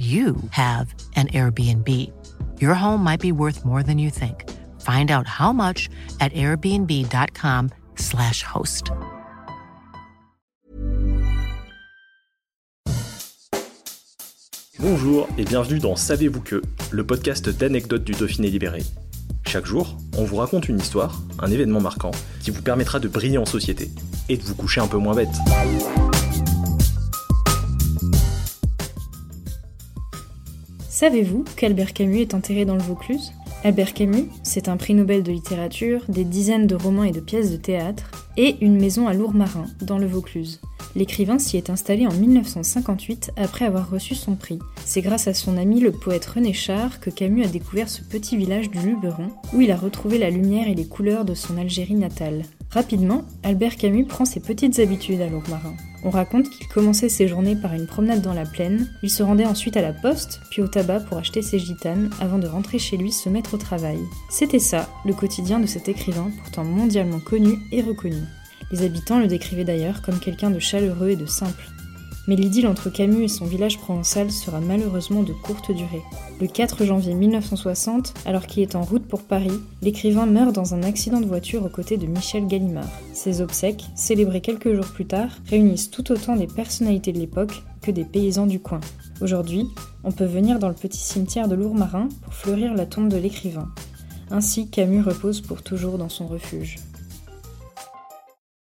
you have an Airbnb. Your home might be worth more than you think. Find out how much at airbnb.com/slash host. Bonjour et bienvenue dans Savez-vous que, le podcast d'anecdotes du Dauphiné libéré. Chaque jour, on vous raconte une histoire, un événement marquant, qui vous permettra de briller en société et de vous coucher un peu moins bête. Savez-vous qu'Albert Camus est enterré dans le Vaucluse? Albert Camus, c'est un prix Nobel de littérature, des dizaines de romans et de pièces de théâtre, et une maison à Lourmarin, dans le Vaucluse. L'écrivain s'y est installé en 1958 après avoir reçu son prix. C'est grâce à son ami le poète René Char que Camus a découvert ce petit village du Luberon, où il a retrouvé la lumière et les couleurs de son Algérie natale. Rapidement, Albert Camus prend ses petites habitudes à Lourmarin. On raconte qu'il commençait ses journées par une promenade dans la plaine, il se rendait ensuite à la poste, puis au tabac pour acheter ses gitanes, avant de rentrer chez lui se mettre au travail. C'était ça, le quotidien de cet écrivain pourtant mondialement connu et reconnu. Les habitants le décrivaient d'ailleurs comme quelqu'un de chaleureux et de simple. Mais l'idylle entre Camus et son village provençal sera malheureusement de courte durée. Le 4 janvier 1960, alors qu'il est en route pour Paris, l'écrivain meurt dans un accident de voiture aux côtés de Michel Gallimard. Ses obsèques, célébrées quelques jours plus tard, réunissent tout autant des personnalités de l'époque que des paysans du coin. Aujourd'hui, on peut venir dans le petit cimetière de Lourmarin pour fleurir la tombe de l'écrivain. Ainsi, Camus repose pour toujours dans son refuge.